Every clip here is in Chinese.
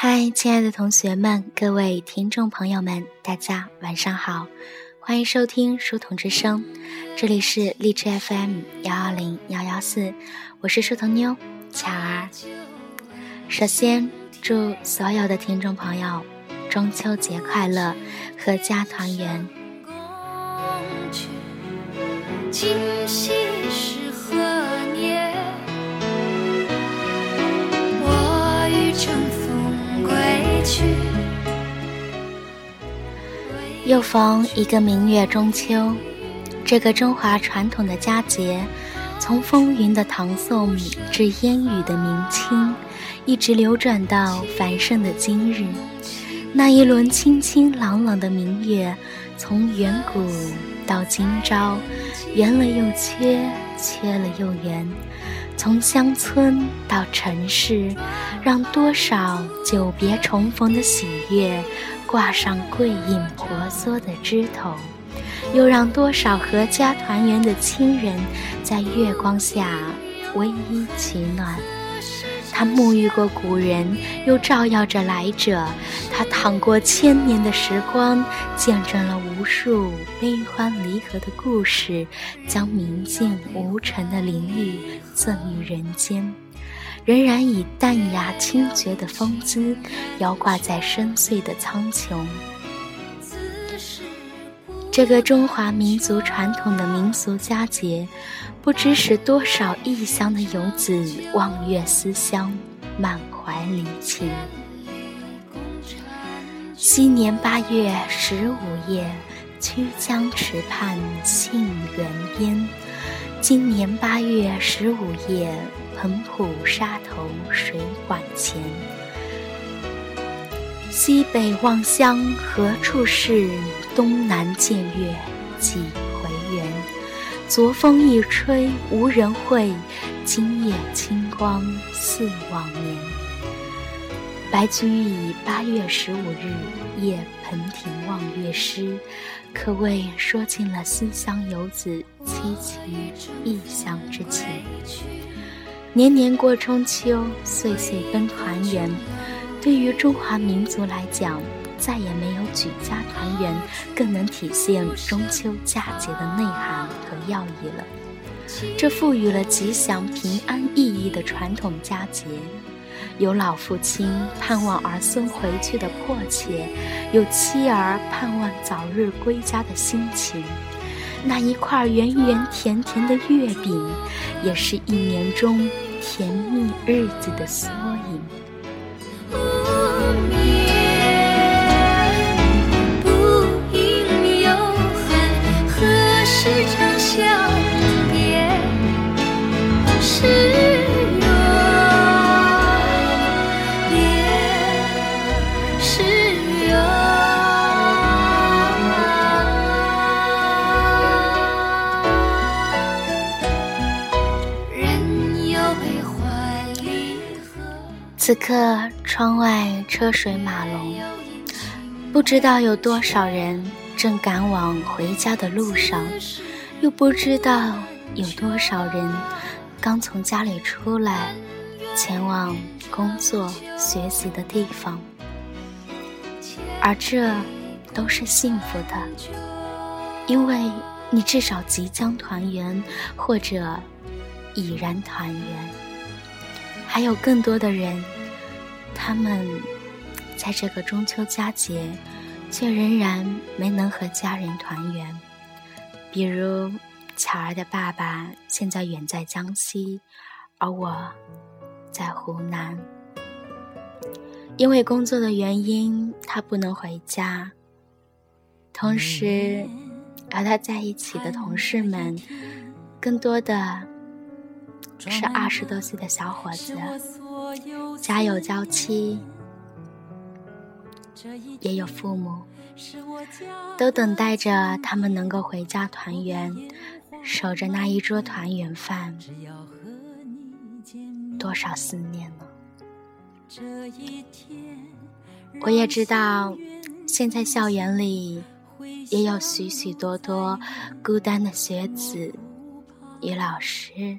嗨，亲爱的同学们，各位听众朋友们，大家晚上好，欢迎收听书童之声，这里是荔枝 FM 幺二零幺幺四，我是书童妞巧儿。首先，祝所有的听众朋友中秋节快乐，阖家团圆。又逢一个明月中秋，这个中华传统的佳节，从风云的唐宋至烟雨的明清，一直流转到繁盛的今日。那一轮清清朗朗的明月，从远古到今朝。圆了又缺，缺了又圆，从乡村到城市，让多少久别重逢的喜悦挂上桂影婆娑的枝头，又让多少阖家团圆的亲人在月光下偎依取暖。他沐浴过古人，又照耀着来者；他淌过千年的时光，见证了无数悲欢离合的故事，将明净无尘的灵域赠予人间，仍然以淡雅清绝的风姿，摇挂在深邃的苍穹。这个中华民族传统的民俗佳节。不知使多少异乡的游子望月思乡，满怀离情。昔年八月十五夜，曲江池畔杏园边；今年八月十五夜，彭浦沙头水馆前。西北望乡何处是？东南见月几回圆。昨风一吹无人会，今夜清光似往年。白居易八月十五日夜彭亭望月诗，可谓说尽了思乡游子凄凄异乡之情。年年过中秋，岁岁奔团圆，对于中华民族来讲。再也没有举家团圆更能体现中秋佳节的内涵和要义了。这赋予了吉祥平安意义的传统佳节，有老父亲盼望儿孙回去的迫切，有妻儿盼望早日归家的心情。那一块圆圆甜甜的月饼，也是一年中甜蜜日子的缩影。此刻，窗外车水马龙，不知道有多少人正赶往回家的路上，又不知道有多少人刚从家里出来，前往工作、学习的地方。而这都是幸福的，因为你至少即将团圆，或者已然团圆。还有更多的人。他们在这个中秋佳节，却仍然没能和家人团圆。比如巧儿的爸爸现在远在江西，而我在湖南。因为工作的原因，他不能回家。同时，和他在一起的同事们，更多的是二十多岁的小伙子。家有娇妻，也有父母，都等待着他们能够回家团圆，守着那一桌团圆饭。多少思念呢？我也知道，现在校园里也有许许多多孤单的学子与老师，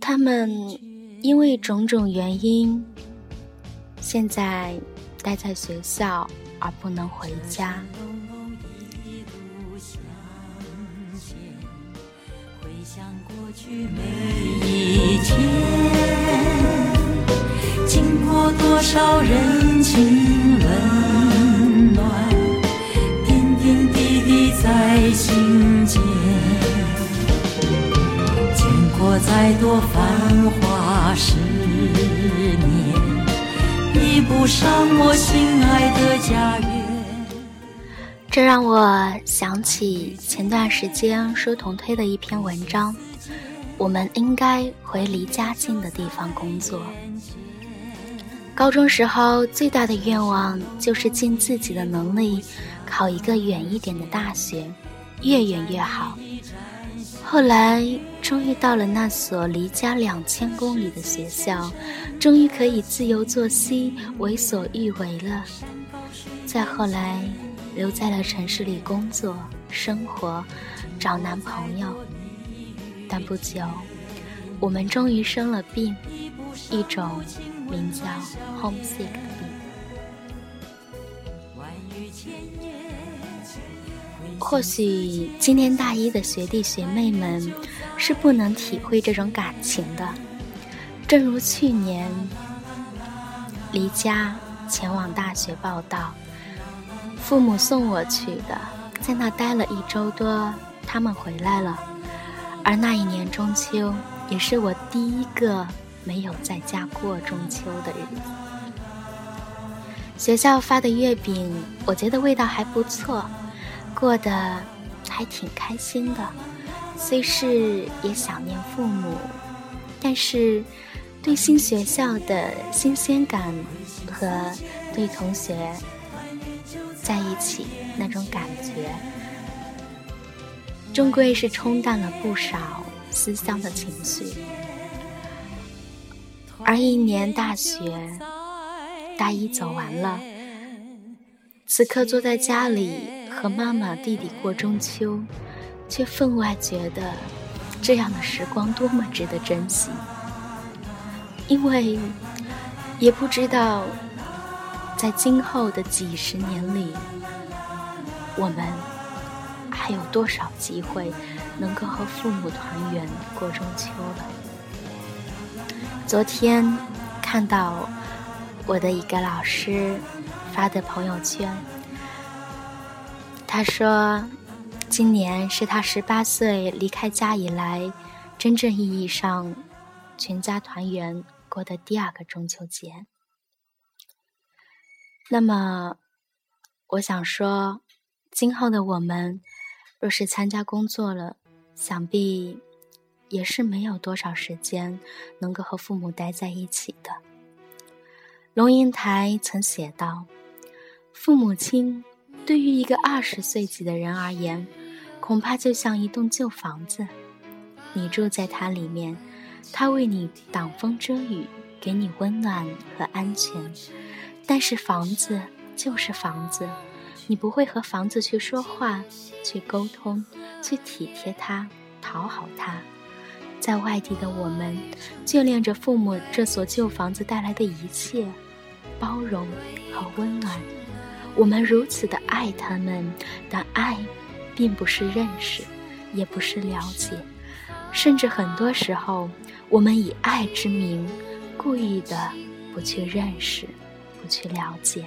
他们。因为种种原因，现在待在学校而不能回家。经过多少人情冷暖，点点滴滴在心间。再多繁华十年，比不上我心爱的家园。这让我想起前段时间书童推的一篇文章。我们应该回离家近的地方工作。高中时候最大的愿望就是尽自己的能力考一个远一点的大学，越远越好。后来终于到了那所离家两千公里的学校，终于可以自由作息、为所欲为了。再后来，留在了城市里工作、生活、找男朋友。但不久，我们终于生了病，一种名叫 homesick 的病。或许今年大一的学弟学妹们是不能体会这种感情的，正如去年离家前往大学报道，父母送我去的，在那待了一周多，他们回来了。而那一年中秋，也是我第一个没有在家过中秋的日子。学校发的月饼，我觉得味道还不错，过得还挺开心的。虽是也想念父母，但是对新学校的新鲜感和对同学在一起那种感觉。终归是冲淡了不少思乡的情绪，而一年大学大一走完了，此刻坐在家里和妈妈弟弟过中秋，却分外觉得这样的时光多么值得珍惜，因为也不知道在今后的几十年里，我们。还有多少机会能够和父母团圆过中秋了？昨天看到我的一个老师发的朋友圈，他说今年是他十八岁离开家以来真正意义上全家团圆过的第二个中秋节。那么，我想说，今后的我们。若是参加工作了，想必也是没有多少时间能够和父母待在一起的。龙应台曾写道：“父母亲对于一个二十岁几的人而言，恐怕就像一栋旧房子，你住在它里面，它为你挡风遮雨，给你温暖和安全。但是房子就是房子。”你不会和房子去说话，去沟通，去体贴它，讨好它。在外地的我们，眷恋着父母这所旧房子带来的一切，包容和温暖。我们如此的爱他们，但爱，并不是认识，也不是了解，甚至很多时候，我们以爱之名，故意的不去认识，不去了解。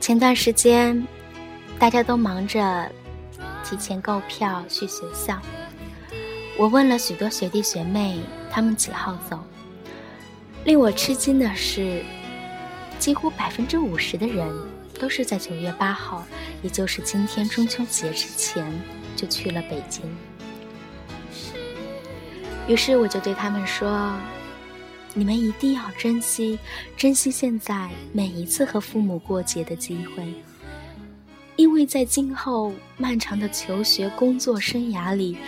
前段时间，大家都忙着提前购票去学校。我问了许多学弟学妹，他们几号走。令我吃惊的是，几乎百分之五十的人都是在九月八号，也就是今天中秋节之前就去了北京。于是我就对他们说。你们一定要珍惜，珍惜现在每一次和父母过节的机会，因为在今后漫长的求学、工作生涯里，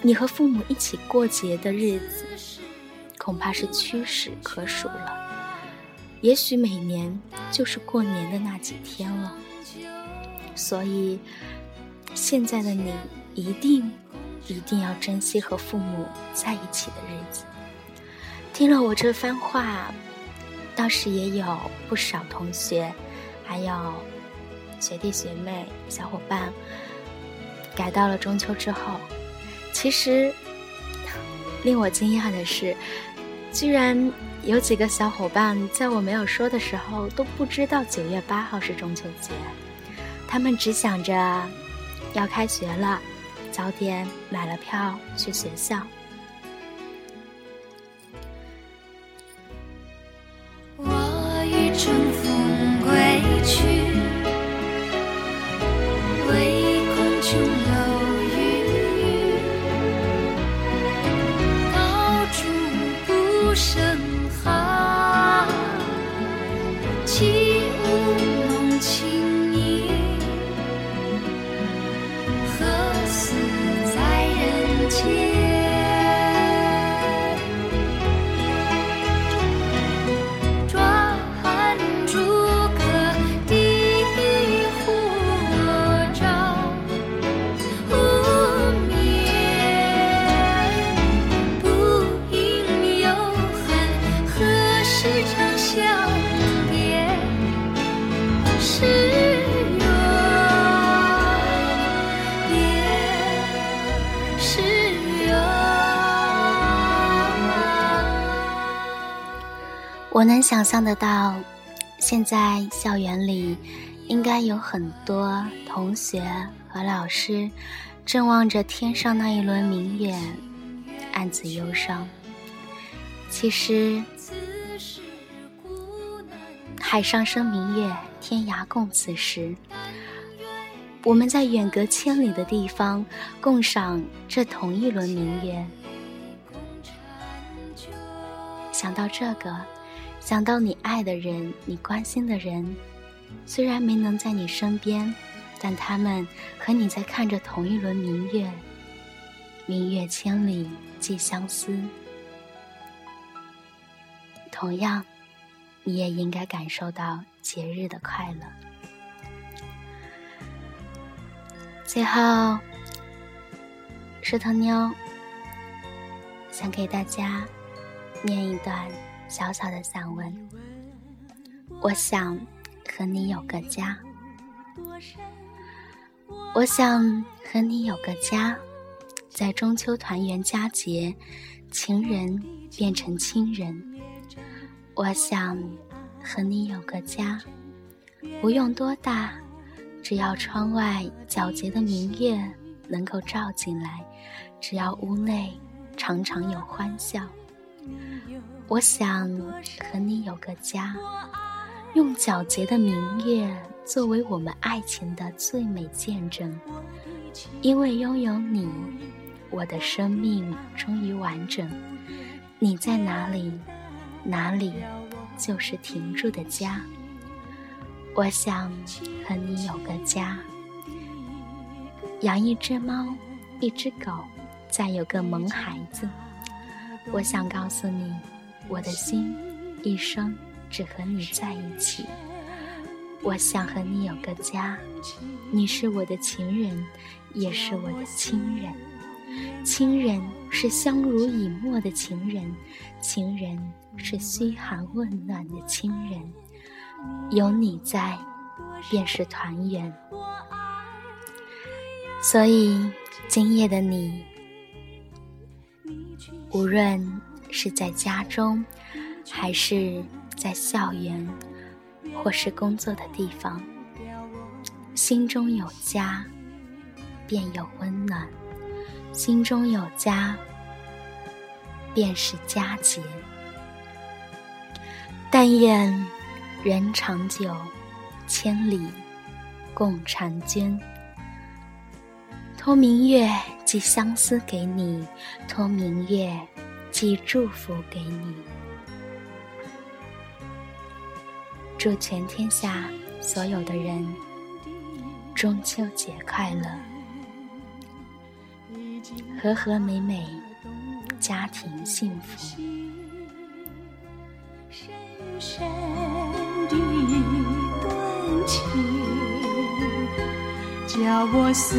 你和父母一起过节的日子，恐怕是屈指可数了。也许每年就是过年的那几天了。所以，现在的你一定一定要珍惜和父母在一起的日子。听了我这番话，倒是也有不少同学，还有学弟学妹、小伙伴，改到了中秋之后。其实 令我惊讶的是，居然有几个小伙伴在我没有说的时候都不知道九月八号是中秋节，他们只想着要开学了，早点买了票去学校。我能想象得到，现在校园里应该有很多同学和老师正望着天上那一轮明月，暗自忧伤。其实，海上生明月，天涯共此时。我们在远隔千里的地方，共赏这同一轮明月。想到这个。想到你爱的人，你关心的人，虽然没能在你身边，但他们和你在看着同一轮明月。明月千里寄相思。同样，你也应该感受到节日的快乐。最后，石头妞想给大家念一段。小小的散文，我想和你有个家。我想和你有个家，在中秋团圆佳节，情人变成亲人。我想和你有个家，不用多大，只要窗外皎洁的明月能够照进来，只要屋内常常有欢笑。我想和你有个家，用皎洁的明月作为我们爱情的最美见证。因为拥有你，我的生命终于完整。你在哪里，哪里就是停住的家。我想和你有个家，养一只猫，一只狗，再有个萌孩子。我想告诉你。我的心一生只和你在一起。我想和你有个家，你是我的情人，也是我的亲人。亲人是相濡以沫的情人，情人是嘘寒问暖的亲人。有你在，便是团圆。所以今夜的你，无论。是在家中，还是在校园，或是工作的地方，心中有家，便有温暖；心中有家，便是佳节。但愿人长久，千里共婵娟。托明月寄相思给你，托明月。寄祝福给你，祝全天下所有的人中秋节快乐，和和美美，家庭幸福。深深的一段情，叫我思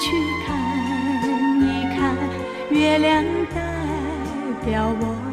去看一看，月亮代表我。